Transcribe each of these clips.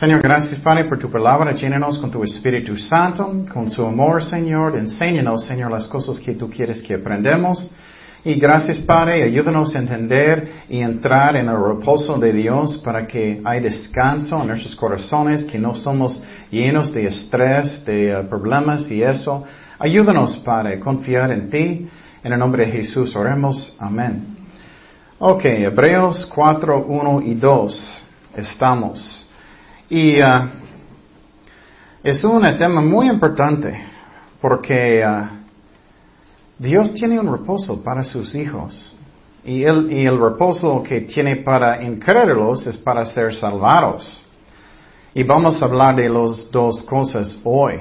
Señor, gracias Padre por tu palabra. Llénanos con tu Espíritu Santo, con su amor, Señor. Enséñanos, Señor, las cosas que tú quieres que aprendamos. Y gracias Padre, ayúdanos a entender y entrar en el reposo de Dios para que hay descanso en nuestros corazones, que no somos llenos de estrés, de uh, problemas y eso. Ayúdanos Padre, a confiar en ti. En el nombre de Jesús oremos. Amén. Ok, Hebreos 4, 1 y 2. Estamos. Y uh, es un tema muy importante porque uh, Dios tiene un reposo para sus hijos. Y el, y el reposo que tiene para incrédulos es para ser salvados. Y vamos a hablar de las dos cosas hoy.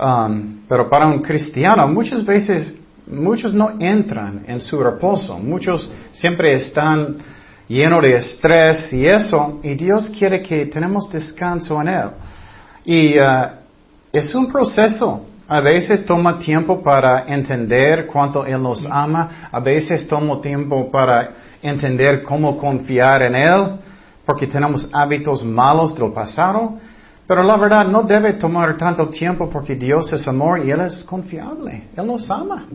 Um, pero para un cristiano, muchas veces, muchos no entran en su reposo. Muchos siempre están llenos de estrés y eso. Y Dios quiere que tenemos descanso en Él. Y uh, es un proceso. A veces toma tiempo para entender cuánto Él nos ama, a veces toma tiempo para entender cómo confiar en Él, porque tenemos hábitos malos del pasado, pero la verdad no debe tomar tanto tiempo porque Dios es amor y Él es confiable, Él nos ama.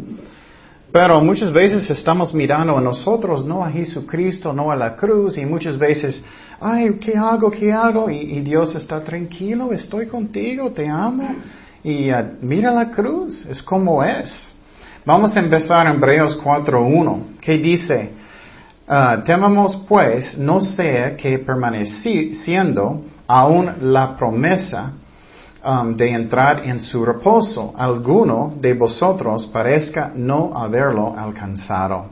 Pero muchas veces estamos mirando a nosotros, no a Jesucristo, no a la cruz, y muchas veces, ay, ¿qué hago? ¿Qué hago? Y, Dios está tranquilo, estoy contigo, te amo. Y uh, mira la cruz, es como es. Vamos a empezar en Hebreos 4.1, que dice, uh, temamos pues no sea que permaneciendo aún la promesa um, de entrar en su reposo, alguno de vosotros parezca no haberlo alcanzado.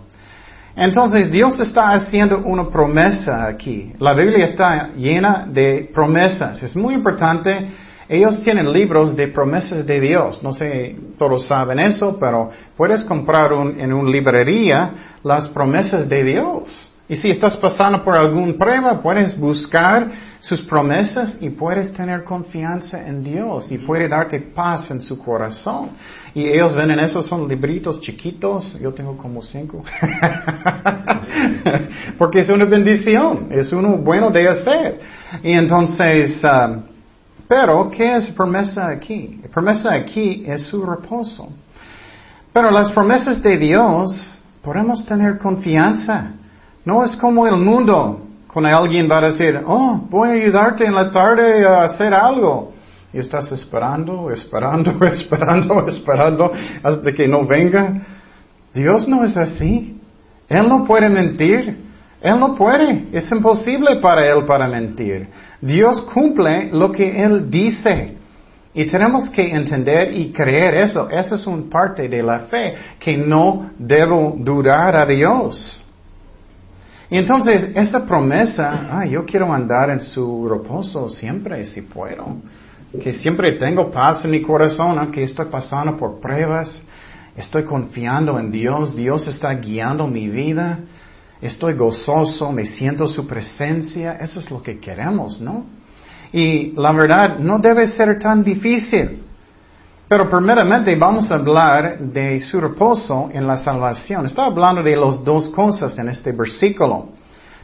Entonces Dios está haciendo una promesa aquí. La Biblia está llena de promesas. Es muy importante ellos tienen libros de promesas de Dios. No sé, todos saben eso, pero puedes comprar en una librería las promesas de Dios. Y si estás pasando por alguna prueba, puedes buscar sus promesas y puedes tener confianza en Dios y puede darte paz en su corazón. Y ellos ven en esos son libritos chiquitos, yo tengo como cinco. Porque es una bendición, es uno bueno de hacer. Y entonces, um, pero, ¿qué es promesa aquí? Promesa aquí es su reposo. Pero las promesas de Dios podemos tener confianza. No es como el mundo, cuando alguien va a decir, oh, voy a ayudarte en la tarde a hacer algo. Y estás esperando, esperando, esperando, esperando hasta que no venga. Dios no es así. Él no puede mentir. Él no puede. Es imposible para Él para mentir. Dios cumple lo que Él dice. Y tenemos que entender y creer eso. Eso es una parte de la fe, que no debo dudar a Dios. Y entonces, esa promesa, ah, yo quiero andar en su reposo siempre, si puedo. Que siempre tengo paz en mi corazón, aunque estoy pasando por pruebas. Estoy confiando en Dios, Dios está guiando mi vida estoy gozoso, me siento su presencia, eso es lo que queremos, ¿no? Y la verdad no debe ser tan difícil. Pero primeramente vamos a hablar de su reposo en la salvación. Está hablando de las dos cosas en este versículo.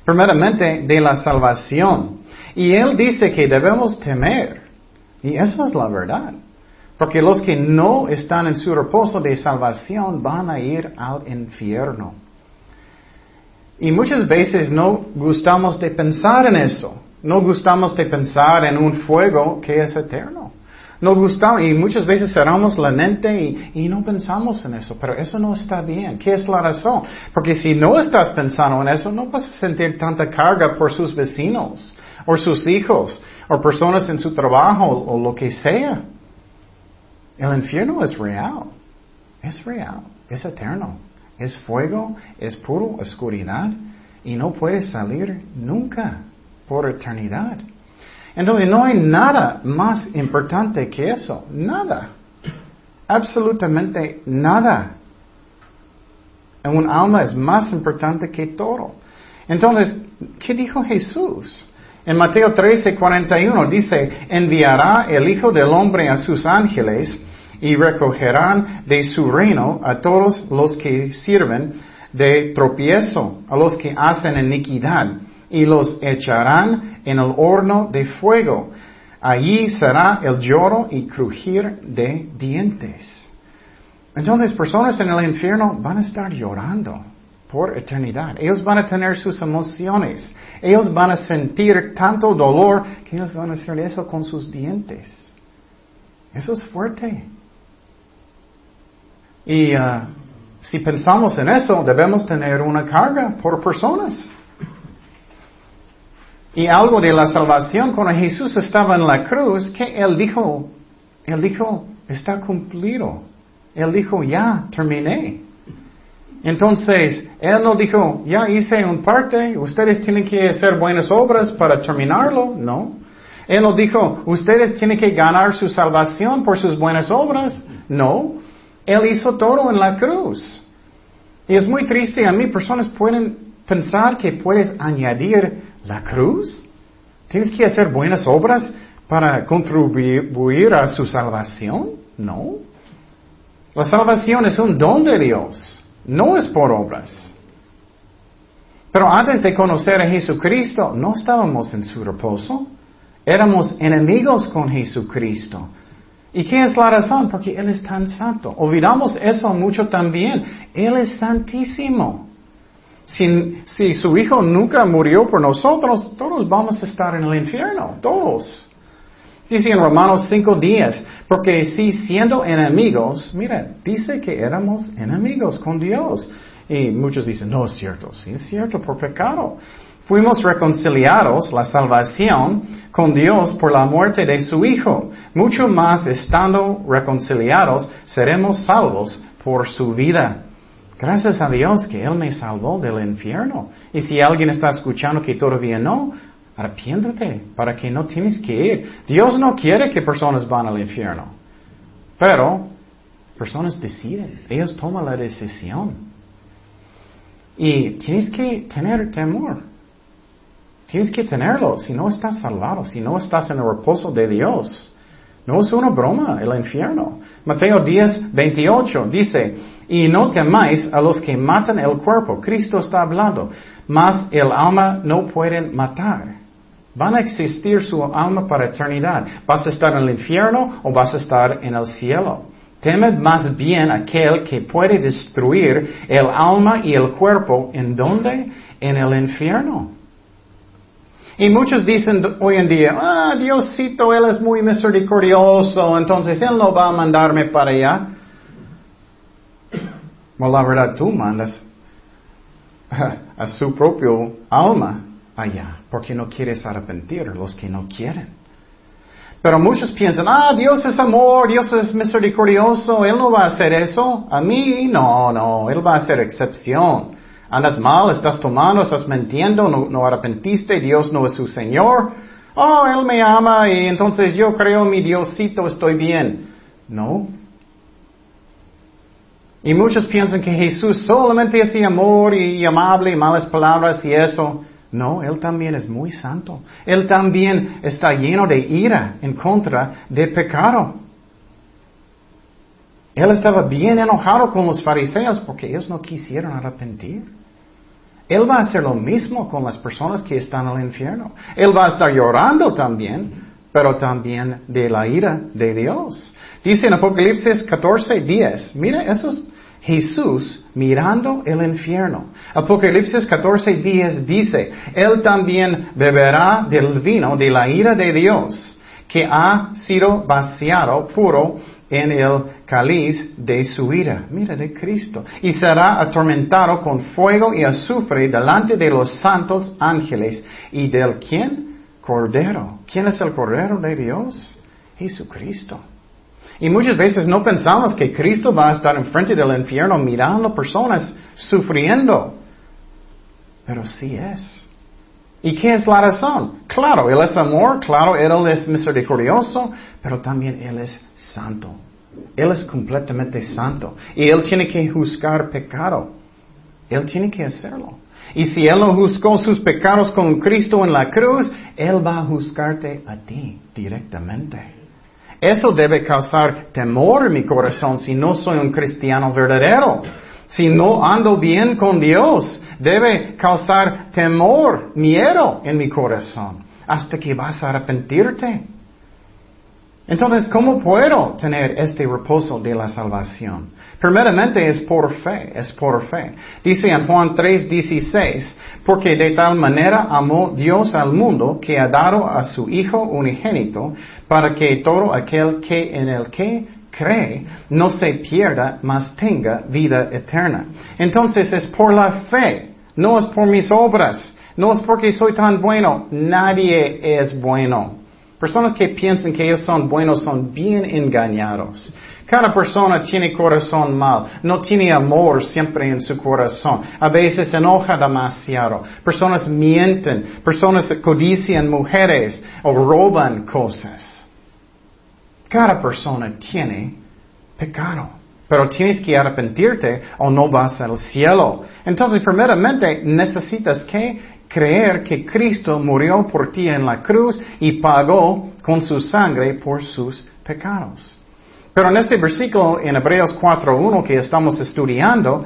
Primeramente de la salvación. Y él dice que debemos temer. Y esa es la verdad. Porque los que no están en su reposo de salvación van a ir al infierno. Y muchas veces no gustamos de pensar en eso. No gustamos de pensar en un fuego que es eterno. No gustamos, y muchas veces cerramos la mente y, no pensamos en eso, pero eso no está bien. ¿Qué es la razón? Porque si no estás pensando en eso, no vas a sentir tanta carga por sus vecinos, o sus hijos, o personas en su trabajo, o lo que sea. El infierno es real. Es real. Es eterno es fuego, es puro oscuridad y no puede salir nunca por eternidad. Entonces no hay nada más importante que eso, nada, absolutamente nada. Un alma es más importante que todo. Entonces, ¿qué dijo Jesús? En Mateo 13, 41 dice, enviará el Hijo del Hombre a sus ángeles y recogerán de su reino a todos los que sirven de tropiezo, a los que hacen iniquidad, y los echarán en el horno de fuego. Allí será el lloro y crujir de dientes. Entonces personas en el infierno van a estar llorando por eternidad. Ellos van a tener sus emociones. Ellos van a sentir tanto dolor que ellos van a hacer eso con sus dientes. Eso es fuerte. Y uh, si pensamos en eso, debemos tener una carga por personas. Y algo de la salvación, cuando Jesús estaba en la cruz, que Él dijo, Él dijo, está cumplido. Él dijo, ya, terminé. Entonces, Él no dijo, ya hice un parte, ustedes tienen que hacer buenas obras para terminarlo. No. Él no dijo, ustedes tienen que ganar su salvación por sus buenas obras. No. Él hizo todo en la cruz. Y es muy triste, a mí personas pueden pensar que puedes añadir la cruz. Tienes que hacer buenas obras para contribuir a su salvación. No. La salvación es un don de Dios, no es por obras. Pero antes de conocer a Jesucristo, no estábamos en su reposo. Éramos enemigos con Jesucristo. ¿Y qué es la razón? Porque Él es tan santo. Olvidamos eso mucho también. Él es santísimo. Si, su Hijo nunca murió por nosotros, todos vamos a estar en el infierno. Todos. Dice en Romanos 5 días, porque si siendo enemigos, mira, dice que éramos enemigos con Dios. Y muchos dicen, no es cierto, sí es cierto, por pecado. Fuimos reconciliados, la salvación, con Dios por la muerte de su Hijo. Mucho más estando reconciliados, seremos salvos por su vida. Gracias a Dios que Él me salvó del infierno. Y si alguien está escuchando que todavía no, Arrepiéntate para que no tienes que ir. Dios no quiere que personas van al infierno. Pero personas deciden. Ellos toman la decisión. Y tienes que tener temor. Tienes que tenerlo si no estás salvado, si no estás en el reposo de Dios. No es una broma el infierno. Mateo 10, 28 dice, y no temáis a los que matan el cuerpo. Cristo está hablando. Mas el alma no pueden matar. Van a existir su alma para eternidad. ¿Vas a estar en el infierno o vas a estar en el cielo? Temed más bien aquel que puede destruir el alma y el cuerpo. ¿En dónde? En el infierno. Y muchos dicen hoy en día, ah, Diosito, Él es muy misericordioso, entonces Él no va a mandarme para allá. Bueno, la verdad, tú mandas a su propio alma allá, porque no quieres arrepentir los que no quieren. Pero muchos piensan, ah, Dios es amor, Dios es misericordioso, Él no va a hacer eso. A mí, no, no, Él va a hacer excepción. Andas mal, estás tomando, estás mintiendo, no, no arrepentiste, Dios no es su Señor. Oh, Él me ama y entonces yo creo mi Diosito, estoy bien. No. Y muchos piensan que Jesús solamente es amor y amable y malas palabras y eso. No, Él también es muy santo. Él también está lleno de ira en contra de pecado. Él estaba bien enojado con los fariseos porque ellos no quisieron arrepentir. Él va a hacer lo mismo con las personas que están el infierno. Él va a estar llorando también, pero también de la ira de Dios. Dice en Apocalipsis 14, 10. Mira, esos Jesús mirando el infierno. Apocalipsis 14 días dice, Él también beberá del vino de la ira de Dios, que ha sido vaciado puro en el cáliz de su ira. Mira de Cristo. Y será atormentado con fuego y azufre delante de los santos ángeles. ¿Y del quién? Cordero. ¿Quién es el Cordero de Dios? Jesucristo. Y muchas veces no pensamos que Cristo va a estar enfrente del infierno mirando personas sufriendo. Pero sí es. ¿Y qué es la razón? Claro, Él es amor, claro, Él es misericordioso, pero también Él es santo. Él es completamente santo. Y Él tiene que juzgar pecado. Él tiene que hacerlo. Y si Él no juzgó sus pecados con Cristo en la cruz, Él va a juzgarte a ti directamente. Eso debe causar temor en mi corazón si no soy un cristiano verdadero. Si no ando bien con Dios, debe causar temor, miedo en mi corazón, hasta que vas a arrepentirte. Entonces, ¿cómo puedo tener este reposo de la salvación? Primeramente es por fe, es por fe. Dice en Juan 3:16, porque de tal manera amó Dios al mundo que ha dado a su Hijo unigénito para que todo aquel que en el que cree no se pierda, mas tenga vida eterna. Entonces es por la fe, no es por mis obras, no es porque soy tan bueno, nadie es bueno. Personas que piensan que ellos son buenos son bien engañados. Cada persona tiene corazón mal, no tiene amor siempre en su corazón. A veces se enoja demasiado. Personas mienten, personas codician mujeres o roban cosas. Cada persona tiene pecado. Pero tienes que arrepentirte o no vas al cielo. Entonces, primeramente, necesitas que creer que Cristo murió por ti en la cruz y pagó con su sangre por sus pecados. Pero en este versículo, en Hebreos 4.1 que estamos estudiando,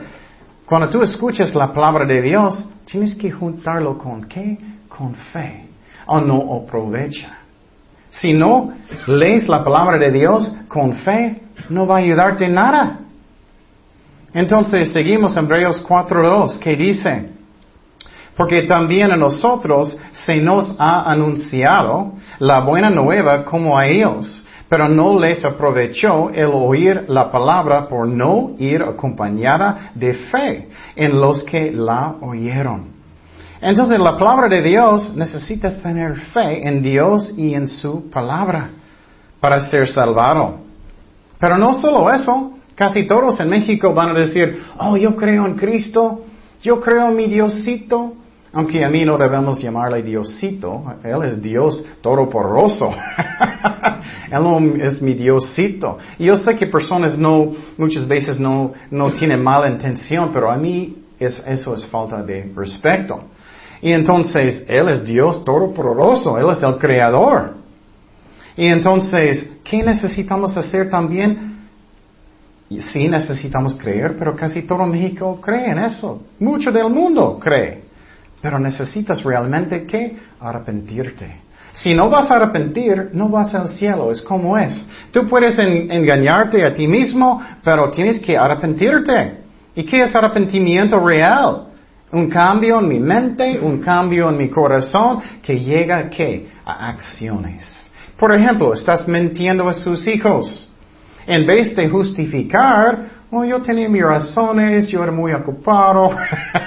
cuando tú escuchas la palabra de Dios, tienes que juntarlo con qué? Con fe. O no aprovecha. Si no lees la palabra de Dios con fe, no va a ayudarte nada. Entonces seguimos en Hebreos 4.2 que dice, porque también a nosotros se nos ha anunciado la buena nueva como a ellos, pero no les aprovechó el oír la palabra por no ir acompañada de fe en los que la oyeron. Entonces la palabra de Dios necesitas tener fe en Dios y en su palabra para ser salvado. Pero no solo eso, casi todos en México van a decir, oh, yo creo en Cristo, yo creo en mi Diosito, aunque a mí no debemos llamarle Diosito, Él es Dios todopoderoso. él no es mi Diosito. Y yo sé que personas no, muchas veces no, no tienen mala intención, pero a mí es, eso es falta de respeto. Y entonces, Él es Dios todopoderoso, Él es el creador. Y entonces, ¿qué necesitamos hacer también? Sí necesitamos creer, pero casi todo México cree en eso. Mucho del mundo cree. Pero necesitas realmente que arrepentirte. Si no vas a arrepentir, no vas al cielo, es como es. Tú puedes engañarte a ti mismo, pero tienes que arrepentirte. ¿Y qué es arrepentimiento real? Un cambio en mi mente, un cambio en mi corazón que llega a qué? A acciones. Por ejemplo, estás mintiendo a sus hijos. En vez de justificar, oh, yo tenía mis razones, yo era muy ocupado.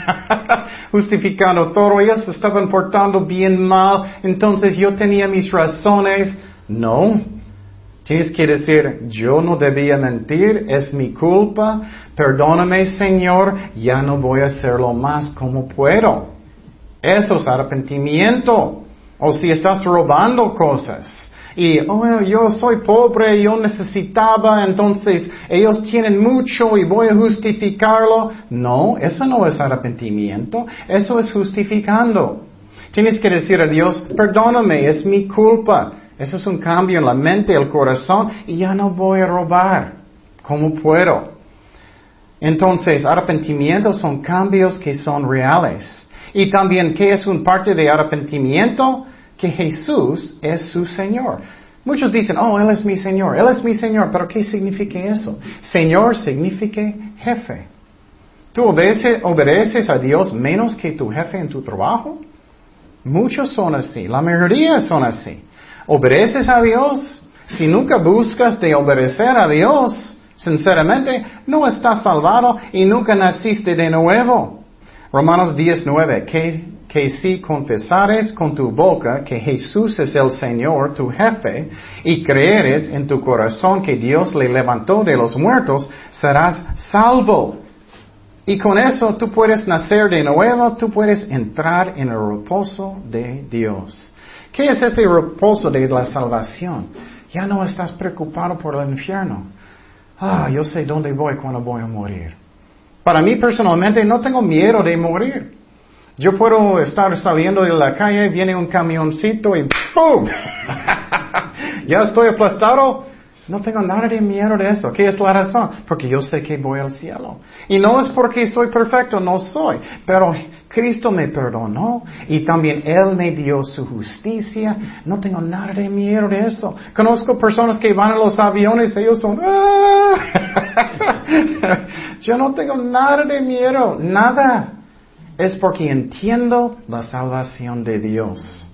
justificando todo, ellos estaban portando bien mal, entonces yo tenía mis razones. No, tienes que decir, yo no debía mentir, es mi culpa, perdóname Señor, ya no voy a hacerlo más como puedo. Eso es arrepentimiento. O si estás robando cosas y, oh, yo soy pobre, yo necesitaba, entonces ellos tienen mucho y voy a justificarlo. No, eso no es arrepentimiento, eso es justificando. Tienes que decir a Dios, perdóname, es mi culpa. Eso es un cambio en la mente, el corazón, y ya no voy a robar. ¿Cómo puedo? Entonces, arrepentimiento son cambios que son reales. Y también, ¿qué es un parte de arrepentimiento? Que Jesús es su Señor. Muchos dicen, oh, Él es mi Señor, Él es mi Señor, pero ¿qué significa eso? Señor significa jefe. ¿Tú obedeces, a Dios menos que tu jefe en tu trabajo? Muchos son así, la mayoría son así. ¿Obedeces a Dios? Si nunca buscas de obedecer a Dios, sinceramente, no estás salvado y nunca naciste de nuevo. Romanos 19, ¿qué que si confesares con tu boca que Jesús es el Señor, tu jefe, y creeres en tu corazón que Dios le levantó de los muertos, serás salvo. Y con eso tú puedes nacer de nuevo, tú puedes entrar en el reposo de Dios. ¿Qué es este reposo de la salvación? Ya no estás preocupado por el infierno. Ah, yo sé dónde voy cuando voy a morir. Para mí personalmente no tengo miedo de morir. Yo puedo estar saliendo de la calle, viene un camioncito y ¡pum! ya estoy aplastado. No tengo nada de miedo de eso. ¿Qué es la razón? Porque yo sé que voy al cielo. Y no es porque soy perfecto, no soy. Pero Cristo me perdonó y también Él me dio su justicia. No tengo nada de miedo de eso. Conozco personas que van a los aviones y ellos son... ¡Ah! yo no tengo nada de miedo, nada. Es porque entiendo la salvación de Dios.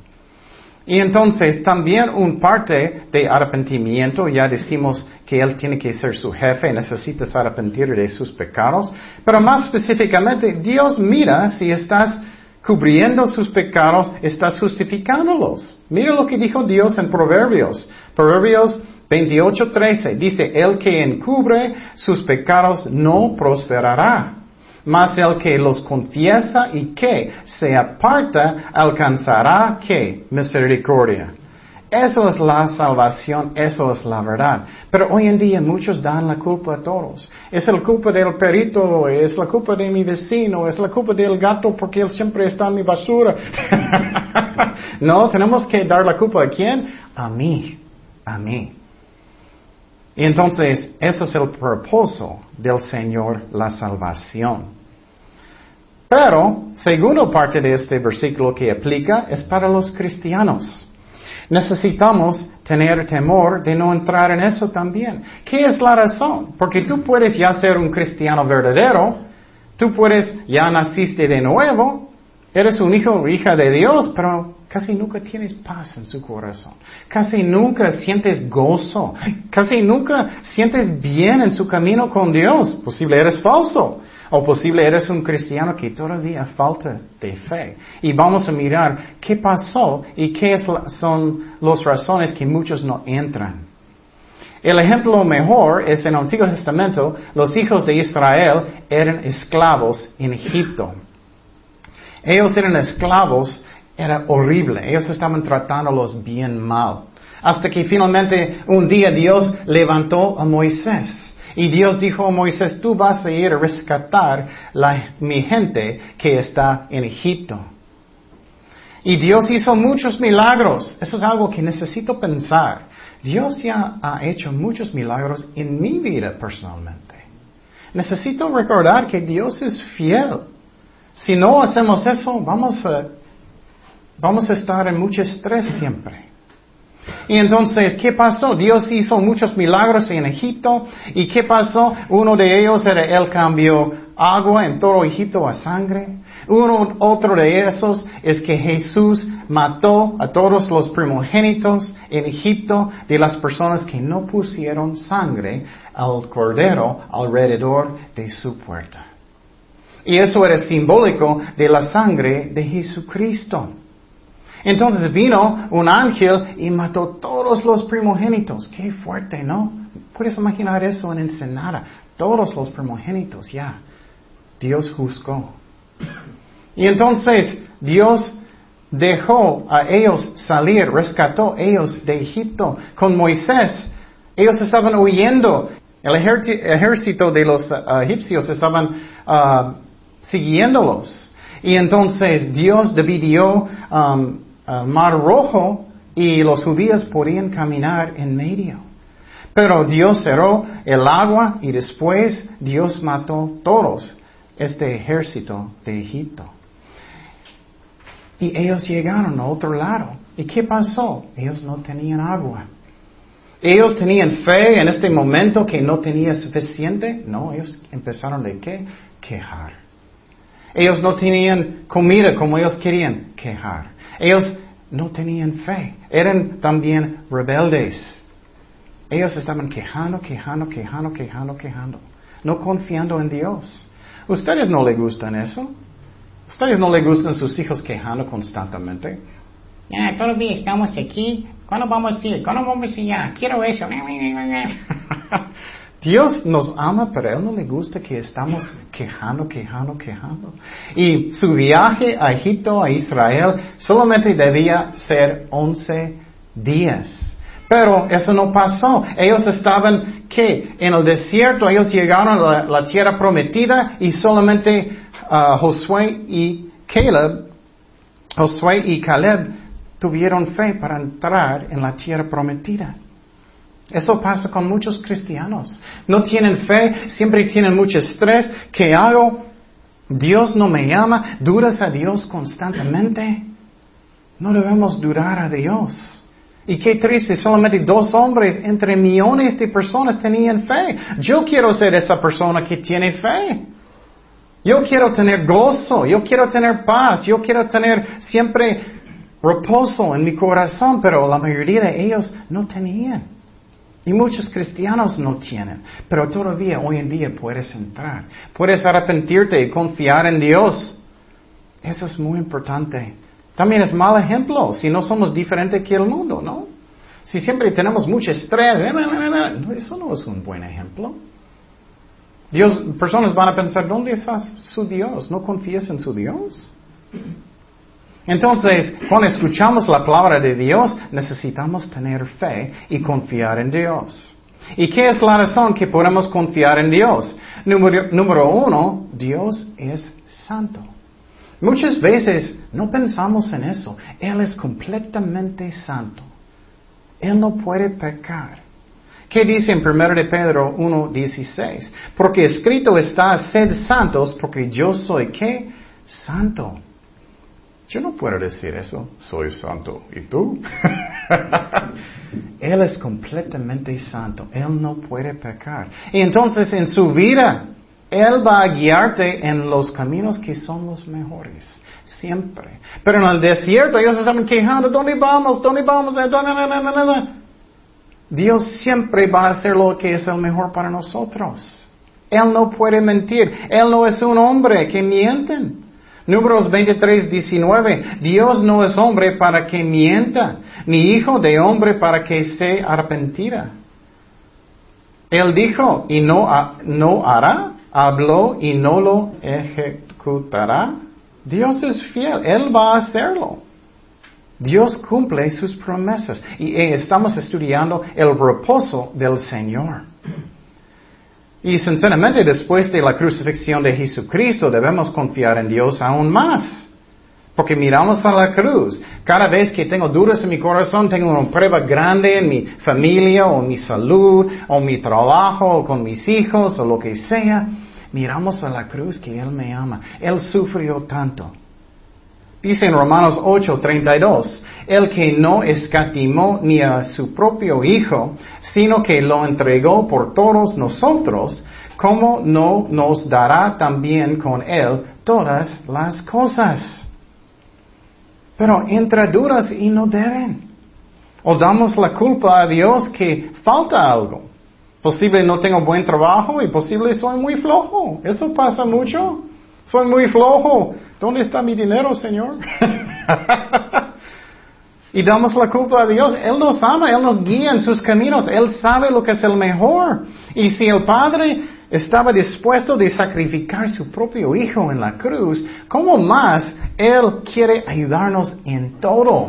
Y entonces también un parte de arrepentimiento, ya decimos que Él tiene que ser su jefe, necesitas arrepentir de sus pecados, pero más específicamente Dios mira si estás cubriendo sus pecados, estás justificándolos. Mira lo que dijo Dios en Proverbios. Proverbios 28:13 dice, el que encubre sus pecados no prosperará mas el que los confiesa y que se aparta alcanzará que misericordia. Eso es la salvación, eso es la verdad. Pero hoy en día muchos dan la culpa a todos. Es la culpa del perito, es la culpa de mi vecino, es la culpa del gato porque él siempre está en mi basura. no, tenemos que dar la culpa a quién? A mí, a mí. Y entonces, eso es el propósito del Señor, la salvación. Pero, segunda parte de este versículo que aplica es para los cristianos. Necesitamos tener temor de no entrar en eso también. ¿Qué es la razón? Porque tú puedes ya ser un cristiano verdadero, tú puedes, ya naciste de nuevo, eres un hijo o hija de Dios, pero casi nunca tienes paz en su corazón. Casi nunca sientes gozo. Casi nunca sientes bien en su camino con Dios. Posible eres falso. O posible eres un cristiano que todavía falta de fe. Y vamos a mirar qué pasó y qué son las razones que muchos no entran. El ejemplo mejor es en el Antiguo Testamento, los hijos de Israel eran esclavos en Egipto. Ellos eran esclavos, era horrible, ellos estaban tratándolos bien mal. Hasta que finalmente un día Dios levantó a Moisés. Y Dios dijo a Moisés, tú vas a ir a rescatar la, mi gente que está en Egipto. Y Dios hizo muchos milagros. Eso es algo que necesito pensar. Dios ya ha hecho muchos milagros en mi vida personalmente. Necesito recordar que Dios es fiel. Si no hacemos eso, vamos a, vamos a estar en mucho estrés siempre. Y entonces, ¿qué pasó? Dios hizo muchos milagros en Egipto. ¿Y qué pasó? Uno de ellos era el cambio agua en todo Egipto a sangre. Uno, otro de esos es que Jesús mató a todos los primogénitos en Egipto de las personas que no pusieron sangre al cordero alrededor de su puerta. Y eso era simbólico de la sangre de Jesucristo. Entonces vino un ángel y mató todos los primogénitos. Qué fuerte, ¿no? Puedes imaginar eso en Ensenada. Todos los primogénitos, ya. Dios juzgó. Y entonces Dios dejó a ellos salir, rescató ellos de Egipto con Moisés. Ellos estaban huyendo. El ejército de los uh, egipcios estaban uh, siguiéndolos. Y entonces Dios dividió Mar Rojo y los judíos podían caminar en medio. Pero Dios cerró el agua y después Dios mató todos este ejército de Egipto. Y ellos llegaron a otro lado. ¿Y qué pasó? Ellos no tenían agua. Ellos tenían fe en este momento que no tenía suficiente. No, ellos empezaron de qué? Quejar. Ellos no tenían comida como ellos querían. Quejar. Ellos no tenían fe, eran también rebeldes. Ellos estaban quejando, quejando, quejando, quejando, quejando, no confiando en Dios. ¿Ustedes no les gustan eso? ¿Ustedes no les gustan sus hijos quejando constantemente? Ya, todavía estamos aquí. ¿Cuándo vamos a ir? ¿Cuándo vamos a ir? Quiero eso. Dios nos ama, pero a Él no le gusta que estamos quejando, quejando, quejando. Y su viaje a Egipto, a Israel, solamente debía ser 11 días. Pero eso no pasó. Ellos estaban, ¿qué? En el desierto, ellos llegaron a la, tierra prometida y solamente uh, Josué y Caleb, Josué y Caleb tuvieron fe para entrar en la tierra prometida. Eso pasa con muchos cristianos. No tienen fe, siempre tienen mucho estrés. ¿Qué hago? Dios no me llama. ¿Duras a Dios constantemente? No debemos durar a Dios. Y qué triste, solamente dos hombres entre millones de personas tenían fe. Yo quiero ser esa persona que tiene fe. Yo quiero tener gozo, yo quiero tener paz, yo quiero tener siempre reposo en mi corazón, pero la mayoría de ellos no tenían. Y muchos cristianos no tienen. Pero todavía hoy en día puedes entrar. Puedes arrepentirte y confiar en Dios. Eso es muy importante. También es mal ejemplo si no somos diferentes que el mundo, ¿no? Si siempre tenemos mucho estrés, eso no es un buen ejemplo. Dios, personas van a pensar, ¿dónde está su Dios? ¿No confías en su Dios? Entonces, cuando escuchamos la palabra de Dios, necesitamos tener fe y confiar en Dios. ¿Y qué es la razón que podemos confiar en Dios? Número, uno, Dios es santo. Muchas veces no pensamos en eso. Él es completamente santo. Él no puede pecar. ¿Qué dice en 1 de Pedro 1.16? Porque escrito está, sed santos, porque yo soy qué? Santo. Yo no puedo decir eso, soy santo. ¿Y tú? él es completamente santo. Él no puede pecar. Y entonces en su vida, él va a guiarte en los caminos que son los mejores. Siempre. Pero en el desierto ellos estaban quejando, ¿dónde vamos? ¿Dónde vamos? Dios siempre va a hacer lo que es el mejor para nosotros. Él no puede mentir. Él no es un hombre que mienten. Números 23, 19. Dios no es hombre para que mienta, ni hijo de hombre para que se arrepentira. Él dijo y no, no hará habló y no lo ejecutará, Dios es fiel, Él va a hacerlo. Dios cumple sus promesas y eh, estamos estudiando el reposo del Señor. Y sinceramente después de la crucifixión de Jesucristo debemos confiar en Dios aún más. Porque miramos a la cruz. Cada vez que tengo dudas en mi corazón, tengo una prueba grande en mi familia o mi salud o mi trabajo o con mis hijos o lo que sea miramos a la cruz que Él me ama. Él sufrió tanto. Dice en Romanos 8:32, el que no escatimó ni a su propio Hijo, sino que lo entregó por todos nosotros, ¿cómo no nos dará también con Él todas las cosas? Pero entra duras y no deben. O damos la culpa a Dios que falta algo. Posible no tengo buen trabajo y posible soy muy flojo. Eso pasa mucho. Soy muy flojo. ¿Dónde está mi dinero, Señor? y damos la culpa a Dios. Él nos ama, Él nos guía en sus caminos. Él sabe lo que es el mejor. Y si el Padre estaba dispuesto de sacrificar su propio Hijo en la cruz, ¿cómo más Él quiere ayudarnos en todo?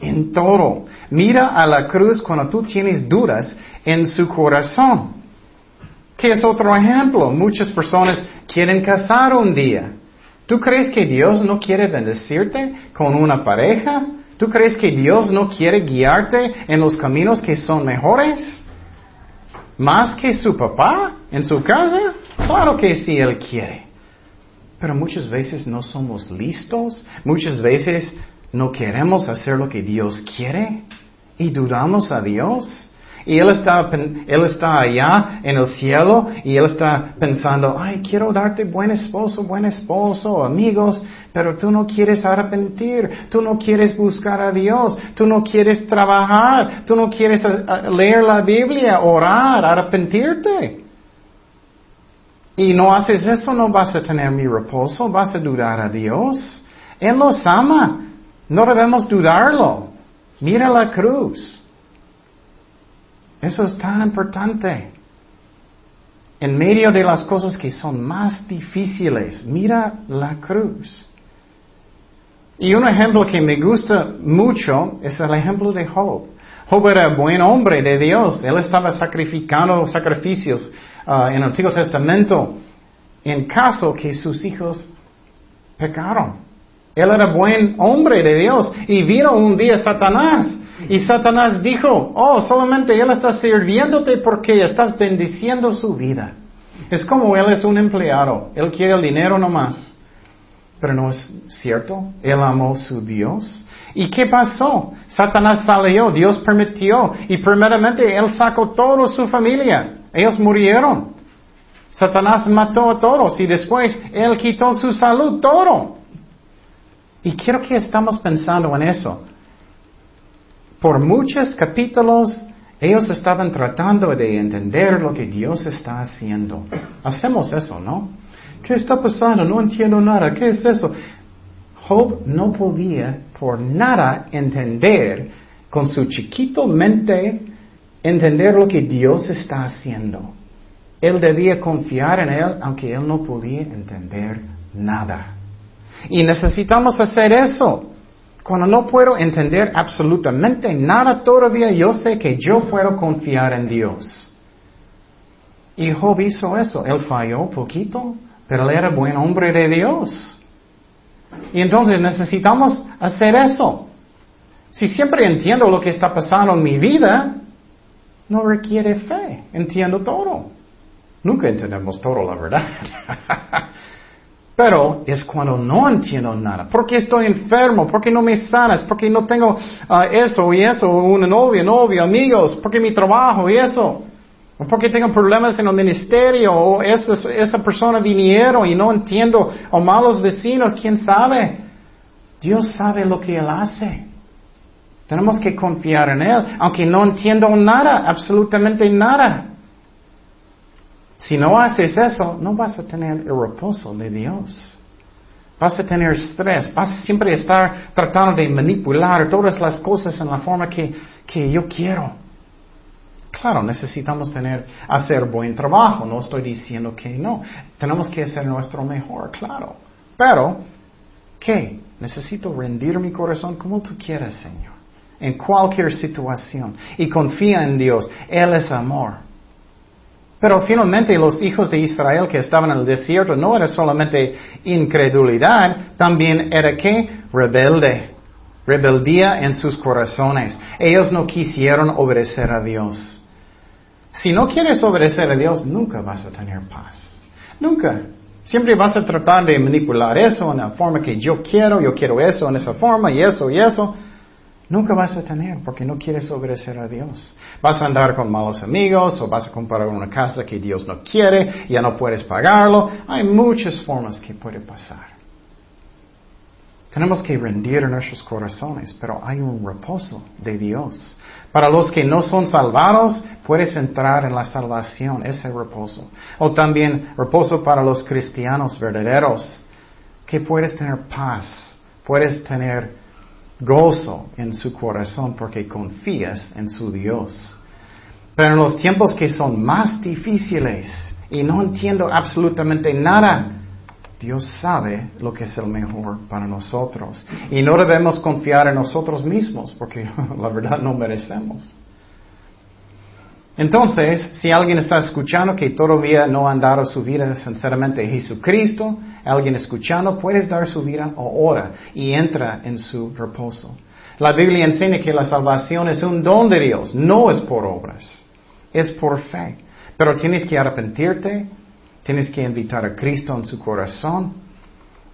En todo. Mira a la cruz cuando tú tienes dudas en su corazón. ¿Qué es otro ejemplo? Muchas personas quieren casar un día. ¿Tú crees que Dios no quiere bendecirte con una pareja? ¿Tú crees que Dios no quiere guiarte en los caminos que son mejores? ¿Más que su papá en su casa? Claro que sí, Él quiere. Pero muchas veces no somos listos, muchas veces no queremos hacer lo que Dios quiere y dudamos a Dios. Y él está, él está allá en el cielo y él está pensando, ay, quiero darte buen esposo, buen esposo, amigos, pero tú no quieres arrepentir, tú no quieres buscar a Dios, tú no quieres trabajar, tú no quieres eh, eh, leer la Biblia, orar, arrepentirte. Y no haces eso, no vas a tener mi reposo, vas a dudar a Dios. Él nos ama, no debemos dudarlo. Mira la cruz. Eso es tan importante. En medio de las cosas que son más difíciles, mira la cruz. Y un ejemplo que me gusta mucho es el ejemplo de Job. Job era buen hombre de Dios. Él estaba sacrificando sacrificios uh, en el Antiguo Testamento en caso que sus hijos pecaron. Él era buen hombre de Dios y vino un día Satanás Y Satanás dijo, oh, solamente Él está sirviéndote porque estás bendiciendo su vida. Es como Él es un empleado, Él quiere el dinero nomás. Pero no es cierto, Él amó su Dios. ¿Y qué pasó? Satanás salió, Dios permitió, y primeramente Él sacó toda su familia. Ellos murieron. Satanás mató a todos y después Él quitó su salud, todo. Y quiero que estamos pensando en eso. Por muchos capítulos ellos estaban tratando de entender lo que Dios está haciendo. Hacemos eso, ¿no? ¿Qué está pasando? No entiendo nada. ¿Qué es eso? Job no podía por nada entender con su chiquito mente entender lo que Dios está haciendo. Él debía confiar en Él aunque él no podía entender nada. Y necesitamos hacer eso. Cuando no puedo entender absolutamente nada todavía, yo sé que yo puedo confiar en Dios. Y Job hizo eso. Él falló poquito, pero él era buen hombre de Dios. Y entonces necesitamos hacer eso. Si siempre entiendo lo que está pasando en mi vida, no requiere fe. Entiendo todo. Nunca entendemos todo, la verdad. Pero es cuando no entiendo nada. Porque estoy enfermo, porque no me sanas, porque no tengo ah, eso y eso, una novia, novio, amigos, porque mi trabajo y eso. O porque tengo problemas en el ministerio, o esa, esa persona vinieron y no entiendo, o malos vecinos, quién sabe. Dios sabe lo que Él hace. Tenemos que confiar en Él, aunque no entiendo nada, absolutamente nada. Si no haces eso, no vas a tener el reposo de Dios. Vas a tener estrés, vas a siempre estar tratando de manipular todas las cosas en la forma que, que yo quiero. Claro, necesitamos tener, hacer buen trabajo, no estoy diciendo que no. Tenemos que hacer nuestro mejor, claro. Pero, ¿qué? Necesito rendir mi corazón como tú quieras, Señor. En cualquier situación. Y confía en Dios. Él es amor. Pero finalmente los hijos de Israel que estaban en el desierto no era solamente incredulidad, también era que rebelde, rebeldía en sus corazones. Ellos no quisieron obedecer a Dios. Si no quieres obedecer a Dios, nunca vas a tener paz. Nunca. Siempre vas a tratar de manipular eso en la forma que yo quiero, yo quiero eso en esa forma y eso y eso. Nunca vas a tener porque no quieres obedecer a Dios. Vas a andar con malos amigos o vas a comprar una casa que Dios no quiere, ya no puedes pagarlo. Hay muchas formas que puede pasar. Tenemos que rendir nuestros corazones, pero hay un reposo de Dios. Para los que no son salvados, puedes entrar en la salvación, ese reposo. O también reposo para los cristianos verdaderos, que puedes tener paz, puedes tener gozo en su corazón porque confías en su Dios. Pero en los tiempos que son más difíciles y no entiendo absolutamente nada, Dios sabe lo que es el mejor para nosotros. Y no debemos confiar en nosotros mismos porque la verdad no merecemos. Entonces, si alguien está escuchando que todavía no han dado su vida sinceramente a Jesucristo, alguien escuchando, puedes dar su vida ahora y entra en su reposo. La Biblia enseña que la salvación es un don de Dios, no es por obras, es por fe. Pero tienes que arrepentirte, tienes que invitar a Cristo en su corazón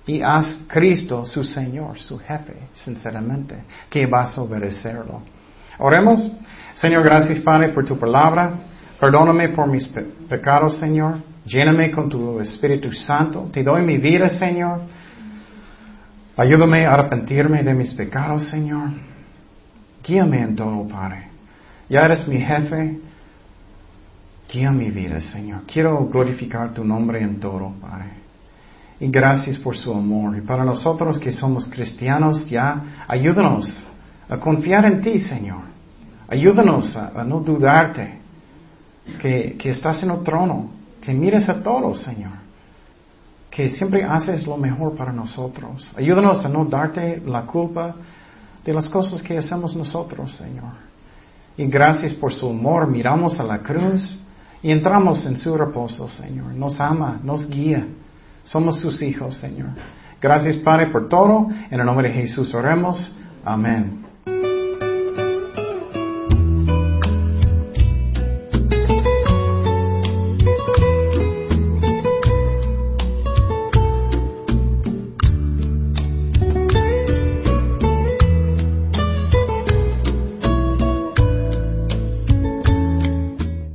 y haz Cristo su Señor, su jefe, sinceramente, que vas a obedecerlo. Oremos. Señor, gracias Padre por tu palabra. Perdóname por mis pecados, Señor. Lléname con tu Espíritu Santo. Te doy mi vida, Señor. Ayúdame a arrepentirme de mis pecados, Señor. Guíame en todo, Padre. Ya eres mi jefe. Guía mi vida, Señor. Quiero glorificar tu nombre en todo, Padre. Y gracias por su amor. Y para nosotros que somos cristianos, ya ayúdanos a confiar en ti, Señor. Ayúdanos a, no dudarte que, que, estás en el trono, que mires a todos, Señor. Que siempre haces lo mejor para nosotros. Ayúdanos a no darte la culpa de las cosas que hacemos nosotros, Señor. Y gracias por su amor. Miramos a la cruz y entramos en su reposo, Señor. Nos ama, nos guía. Somos sus hijos, Señor. Gracias, Padre, por todo. En el nombre de Jesús oremos. Amén.